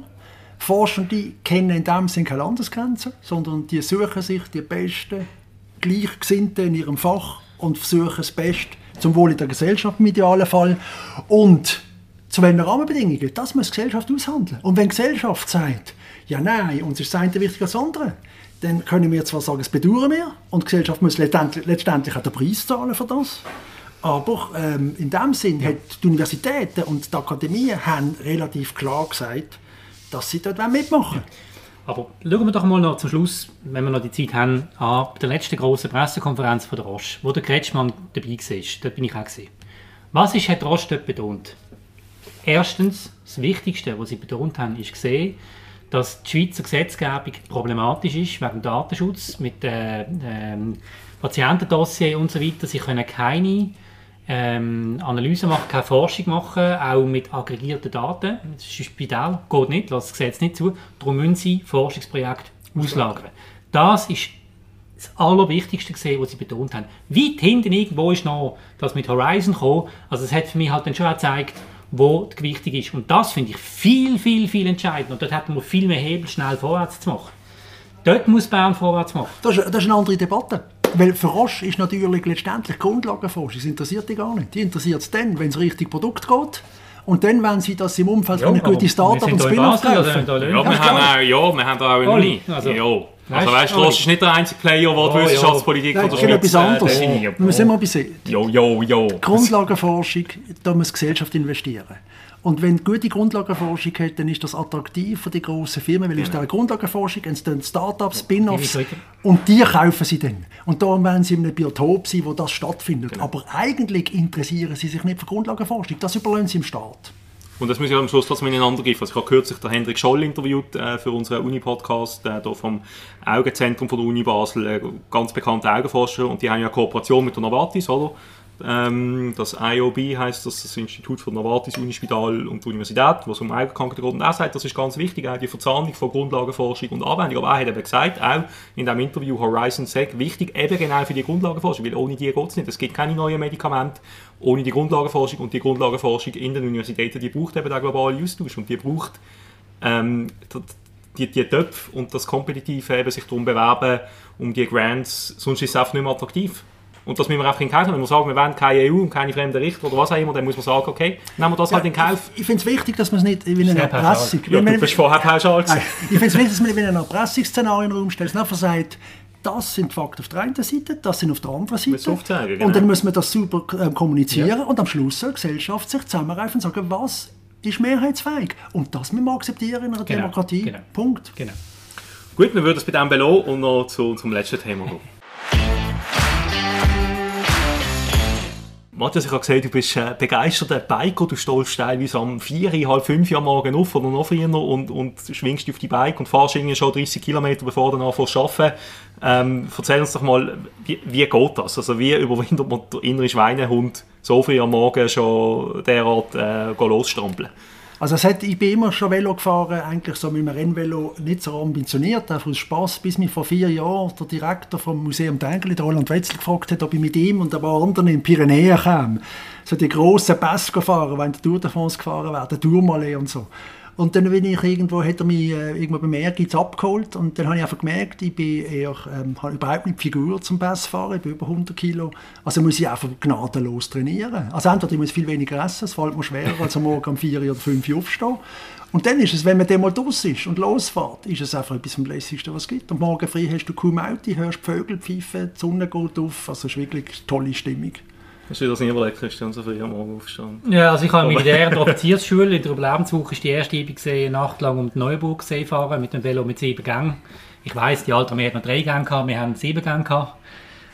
Forschende kennen in dem Sinne keine Landesgrenzen, sondern die suchen sich die besten Gleichgesinnten in ihrem Fach und versuchen das Beste zum Wohle der Gesellschaft im idealen Fall. Und Zu welchen Rahmenbedingungen? Das muss die Gesellschaft aushandeln. Und wenn die Gesellschaft sagt, ja nein, uns ist das eine wichtiger als das andere, dann können wir zwar sagen, es bedauern wir, und die Gesellschaft muss letztendlich, letztendlich auch den Preis zahlen für das. Aber ähm, in dem Sinn ja. hat die Universitäten und die Akademien haben relativ klar gesagt, dass sie dort mitmachen wollen. Aber schauen wir doch mal noch zum Schluss, wenn wir noch die Zeit haben, an der letzten grossen Pressekonferenz von der Roche, wo der Kretschmann dabei war. Dort bin ich auch gesehen. Was ist, hat Roche dort betont? Erstens, das Wichtigste, was sie betont haben, ist gesehen, dass die Schweizer Gesetzgebung problematisch ist wegen Datenschutz mit äh, ähm, Patientendossier und so weiter. Sie können keine ähm, Analyse machen, keine Forschung machen, auch mit aggregierten Daten. Das ist ein Spital, geht nicht, lässt das Gesetz nicht zu. Darum müssen sie Forschungsprojekte auslagern. Das ist das Allerwichtigste gesehen, was sie betont haben. Weit hinten irgendwo ist noch das mit Horizon gekommen. Also es hat für mich halt dann schon gezeigt, wo die Gewichtung ist. Und das finde ich viel, viel, viel entscheidender. Und dort hätten wir viel mehr Hebel, schnell vorwärts zu machen. Dort muss Bern vorwärts machen. Das ist, das ist eine andere Debatte. Weil für Roche ist natürlich letztendlich Grundlagenforschung, das interessiert die gar nicht. Die interessiert es dann, wenn es richtig Produkt geht. Und dann, wenn sie das im Umfeld ja, von einem guten Startup und Spin-off kaufen. Ja, wir haben auch, ja, wir haben auch eine Uni. Also, ja. Also weißt du, Roche ist nicht der einzige Player, der oh, die Wissenschaftspolitik ja. von der Schweiz etwas äh, definiert. Wir sind mal bei Jo, jo, jo. Grundlagenforschung, da muss die Gesellschaft investieren. Und wenn du gute Grundlagenforschung hat, dann ist das attraktiv für die grossen Firmen, weil es genau. ist eine Grundlagenforschung, entstehen Startups, Spin-offs und die kaufen sie dann. Und darum werden sie in einem Biotop sein, wo das stattfindet. Genau. Aber eigentlich interessieren sie sich nicht für Grundlagenforschung, das überlassen sie im Staat. Und das muss ich am Schluss trotzdem ineinander greifen. Also ich habe kürzlich den Hendrik Scholl interviewt äh, für unseren Uni-Podcast, äh, vom Augenzentrum von der Uni Basel, äh, ganz bekannter Augenforscher, und die haben ja eine Kooperation mit der Novartis, oder? Ähm, das IOB heißt das, das Institut für Novartis, Unispital und die Universität, was um Augenkrankheiten geht. Und er sagt, das ist ganz wichtig, auch die Verzahnung von Grundlagenforschung und Anwendung. Aber er hat eben gesagt, auch in dem Interview Horizon Sec, wichtig eben genau für die Grundlagenforschung, weil ohne die geht es nicht. Es gibt keine neuen Medikamente ohne die Grundlagenforschung und die Grundlagenforschung in den Universitäten, die braucht eben den globalen Austausch und die braucht ähm, die, die Töpfe und das Kompetitive eben sich darum bewerben, um die Grants, sonst ist es einfach nicht mehr attraktiv. Und das müssen wir einfach in Kauf nehmen. Wenn wir sagen, wir wollen keine EU und keine fremden Richter oder was auch immer, dann muss man sagen, okay, nehmen wir das ja, halt in Kauf. Ich, ich finde es wichtig, dass man es nicht wie eine Erpressung... Ja, du bist vorher pauschal. Ich finde es wichtig, dass man nicht wie ein Erpressungsszenario in den Raum stellt. Einfach sagt, das sind Fakten auf der einen Seite, das sind auf der anderen Seite. Aufzeigen, genau. Und dann muss man das super äh, kommunizieren ja. und am Schluss soll die Gesellschaft sich zusammenreifen und sagen, was ist mehrheitsfähig. Und das müssen wir akzeptieren in einer genau. Demokratie. Genau. Punkt. Genau. Gut, wir würden es bei dem belassen und noch zu unserem letzten Thema gehen. Matthias, ich habe gesehen, du bist äh, begeisterter Biker. Du stolst teilweise am 4, halb 5 Uhr morgen auf oder noch früher und, und schwingst auf die Bike und fahrst irgendwie schon 30 Kilometer, bevor du anfängst zu arbeiten. Ähm, erzähl uns doch mal, wie, wie geht das? Also wie überwindet man den inneren Schweinehund so früh am Morgen schon derart äh, losstrampeln? Also hat, ich bin immer schon Velo gefahren, eigentlich so mit einem Rennvelo nicht so ambitioniert, einfach aus Spass, bis mich vor vier Jahren der Direktor vom Museum Tengeli, der Roland Wetzel, gefragt hat, ob ich mit ihm und ein paar anderen in die Pyrenäen käme. So die grossen Pässe fahren, wenn die Tour de France gefahren werden, Tourmalet und so. Und dann bin ich irgendwo, hat er mich äh, irgendwo beim Ehrgeiz abgeholt und dann habe ich einfach gemerkt, ich bin eher, ähm, habe überhaupt nicht die Figur zum Passfahren, ich bin über 100 Kilo. Also muss ich einfach gnadenlos trainieren. Also entweder ich muss viel weniger essen, es fällt mir schwerer, als am Morgen um 4 oder 5 Uhr aufstehen. Und dann ist es, wenn man dann mal draus ist und losfährt, ist es einfach etwas vom Lässigsten, was es gibt. Und morgen früh hast du kaum Auto, hörst die Vögel pfeifen, die Sonne geht auf, also es ist wirklich tolle Stimmung. Hast du das nicht überlegt, Christian, so früh am Morgen aufgestanden? Ja, also ich habe in der Offiziersschule in der Überlebenswoche ist die erste Übung gesehen, nachtlang um die Neuburgsee fahren mit dem Velo mit sieben Gängen. Ich weiss, die alte Armee hat noch drei Gänge gehabt, wir haben sieben Gänge gehabt.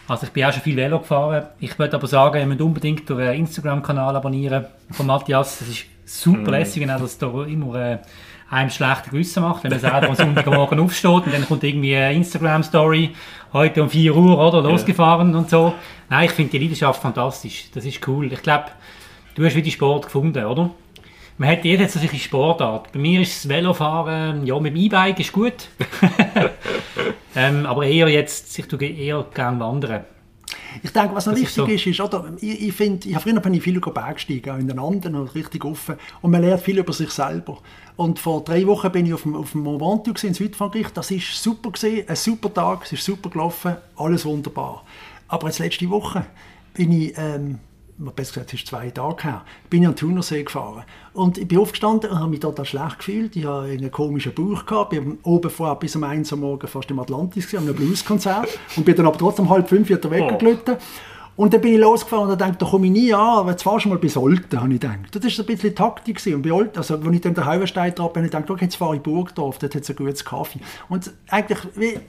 Also ich bin auch schon viel Velo gefahren. Ich würde aber sagen, ihr müsst unbedingt den Instagram-Kanal abonnieren von Matthias. Das ist super mm. lässig, dass da immer äh, einem schlechte Gewissen macht, wenn man selber am Sonntagmorgen aufsteht und dann kommt irgendwie eine Instagram-Story, heute um 4 Uhr, oder, losgefahren ja. und so. Nein, ich finde die Leidenschaft fantastisch. Das ist cool. Ich glaube, du hast wieder Sport gefunden, oder? Man hat jeder so seine Sportart. Bei mir ist das Velofahren, ja, mit dem E-Bike ist gut. ähm, aber eher jetzt, ich tue eher gerne wandern. Ich denke, was noch das wichtig ist, so. ist, ist oder, ich, ich finde, ich habe früher bin ich viel Bergsteigen, auch in den Anden, richtig offen, und man lernt viel über sich selber. Und vor drei Wochen bin ich auf dem, auf dem Mont Ventoux in Südfrankreich, das ist super gewesen, ein super Tag, es ist super gelaufen, alles wunderbar. Aber jetzt letzte Woche bin ich ähm, besser gesagt, es ist zwei Tage her, bin ich an den Thunersee gefahren. Und ich bin aufgestanden und habe mich total schlecht gefühlt. Ich hatte einen komischen Bauch gehabt. Ich bin oben vorher bis um 1 Uhr morgen fast im Atlantis gewesen, an einem Blueskonzert. Und bin dann aber trotzdem um halb fünf wieder weggelitten. Und dann bin ich losgefahren und dachte, da komme ich nie an, aber jetzt fahrst du mal bis Olten, habe ich gedacht. Das war ein bisschen Taktik. Gewesen. Und bei Olten, also, als ich dann den Hauenstein drauf bin, habe ich gedacht, jetzt fahre ich Burgdorf, dort hat es ein gutes Kaffee. Und eigentlich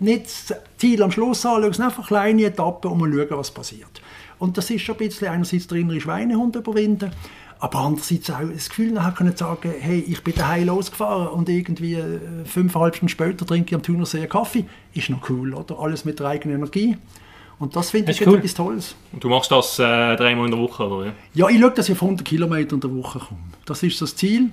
nicht das Ziel am Schluss anschauen, einfach kleine Etappen und mal schauen, was passiert. Und das ist schon ein bisschen einerseits der innere Schweinehund überwinden, aber andererseits auch das Gefühl nachher können sagen, hey, ich bin daheim losgefahren und irgendwie äh, fünfeinhalb Stunden später trinke ich am Thunersee einen Kaffee. Ist noch cool, oder? Alles mit der eigenen Energie. Und das finde ich cool. etwas Tolles. Und du machst das äh, dreimal in der Woche, oder? Ja, ich schaue, dass ich auf 100 Kilometer in der Woche komme. Das ist das Ziel.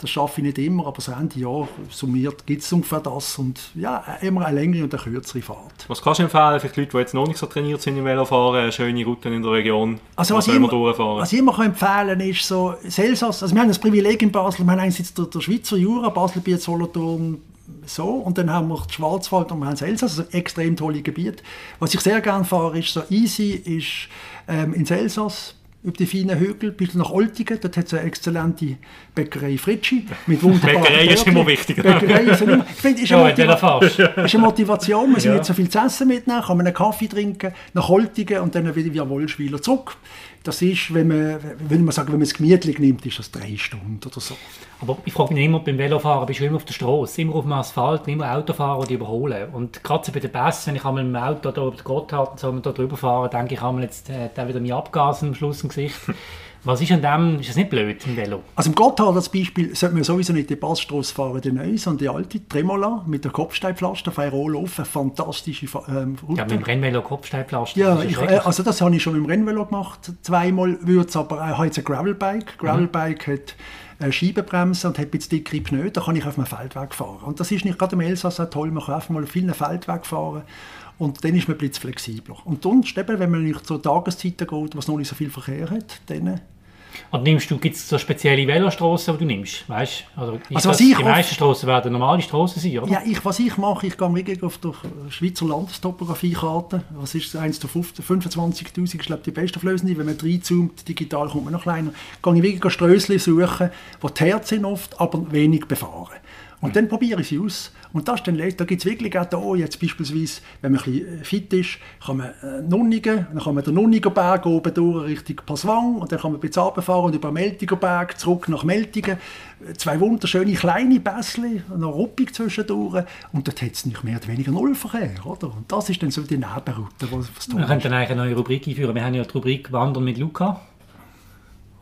Das schaffe ich nicht immer, aber das Ende Jahr summiert gibt es ungefähr das. Und ja, immer eine längere und eine kürzere Fahrt. Was kannst du empfehlen für die Leute, die jetzt noch nicht so trainiert sind im Velofahren, schöne Routen in der Region? Also was, was immer, durchfahren? was ich immer empfehlen kann, ist so, Elsass, also wir haben das Privileg in Basel, wir haben einerseits der, der Schweizer Jura, Basel, Biet, Solothurn, so, und dann haben wir den Schwarzwald und wir haben das Elsass, also extrem tolle Gebiet. Was ich sehr gerne fahre, ist so easy, ist ähm, ins Elsass, über die feinen Hügel bis nach Oltigen. Dort hat es eine exzellente Bäckerei Fritschi. Mit wunderbaren Bäckerei ist Törtchen. immer wichtiger. Bäckerei ist immer, ich finde, ist, Ja, eine fährst. ist eine Motivation. Man Ja. ja. nicht so viel zu essen mitnehmen, kann man einen Kaffee trinken, nach Oltigen und dann wieder via Wollschwiler zurück. Das ist, wenn man, wenn man sagen, wenn man es gemütlich nimmt, ist das drei Stunden oder so. Aber ich frage mich immer, beim Velofahren bist du immer auf der Straße, immer auf dem Asphalt, immer Autofahrer, die überholen. Und gerade so bei den Pässen, wenn ich einmal mit dem Auto da über den Gotthard und so drüber fahre, denke ich einmal, jetzt äh, hat er wieder mein Abgasen am Schluss im Gesicht. Was ist an dem, ist das nicht blöd im Velo? Also im Gotthard als Beispiel sollte man sowieso nicht die Passstrasse fahren, die neue, sondern die alte Tremola mit der Kopfsteinpflaster, Firol offen, fantastische Fa- ähm, Route. Ja, mit dem Rennvelo Kopfsteinpflaster. Ja, das ich, äh, also das habe ich schon mit dem Rennvelo gemacht, zweimal. Würde es aber auch jetzt ein Gravelbike. Gravelbike hat eine Scheibenbremse und hat bisschen dickere Pneu. Da kann ich auf einem Feldweg fahren. Und das ist nicht gerade im Elsass auch toll. Man kann einfach mal auf vielen Feldweg fahren. Und dann ist man ein bisschen flexibler. Und sonst, eben, wenn man nicht zu Tageszeiten geht, wo es noch nicht so viel Verkehr hat, dann... Und nimmst du, gibt es so spezielle Velostrassen, die du nimmst? Weißt? Also, Also was das, ich die meisten Strassen werden normale Strassen sein, oder? Ja, ich, was ich mache, ich gehe wirklich auf der Schweizer Landestopografiekarte. Was ist das? eins zu 15 25'000 ist glaube die bestauflösende. Wenn man reinzoomt, digital kommt man noch kleiner. Gehe ich wirklich Strössli suchen, die teert sind oft, aber wenig befahren. Und dann probiere ich sie aus. Und das ist dann, da gibt es wirklich auch da, jetzt beispielsweise, wenn man ein bisschen fit ist, kann man äh, Nunnigen, dann kann man den Nunniger Berg oben durch Richtung Passwang und dann kann man bisschen runterfahren und über den Meltiger Berg zurück nach Meltigen. Äh, Zwei wunderschöne kleine Bässli, noch ruppig zwischendurch und dort hat es nicht mehr oder weniger Nullverkehr, oder? Und das ist dann so die Nebenroute, was was toll Wir könnten eigentlich eine neue Rubrik einführen. Wir haben ja die Rubrik Wandern mit Luca.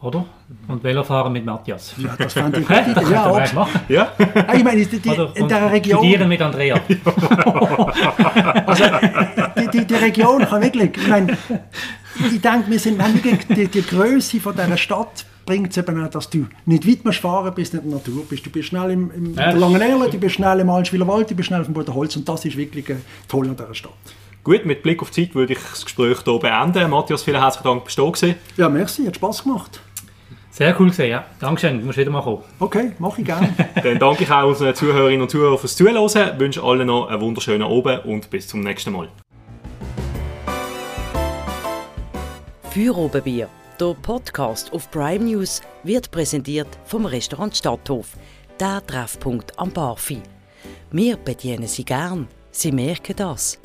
Oder? Und Velofahren mit Matthias. Ja, das fände ich gut. Ja, machen. Ja? Ah, ich meine, die, die, Oder? in der Region... Studieren mit Andrea. Also, die, die, die Region kann wirklich, ich meine, ich denke, wir sind wirklich die, die Größe von dieser Stadt bringt es eben auch, dass du nicht weit musst fahren bist, nicht in der Natur bist. Du bist schnell im, im Ja, der Langen Erle, du bist schnell im Altschwiler Wald, du bist schnell auf dem Bodenholz und das ist wirklich äh, toll an dieser Stadt. Gut, mit Blick auf die Zeit würde ich das Gespräch hier beenden. Matthias, vielen herzlichen Dank, bist du da gewesen. Ja, merci, hat Spass gemacht. Sehr cool gesehen, ja. Dankeschön, du musst wieder mal kommen. Okay, mache ich gerne. Dann danke ich auch unseren Zuhörerinnen und Zuhörern fürs Zuhören, wünsche allen noch einen wunderschönen Abend und bis zum nächsten Mal. Feuerobenbier, der Podcast auf Prime News, wird präsentiert vom Restaurant Stadthof, der Treffpunkt am Barfi. Wir bedienen Sie gern, Sie merken das.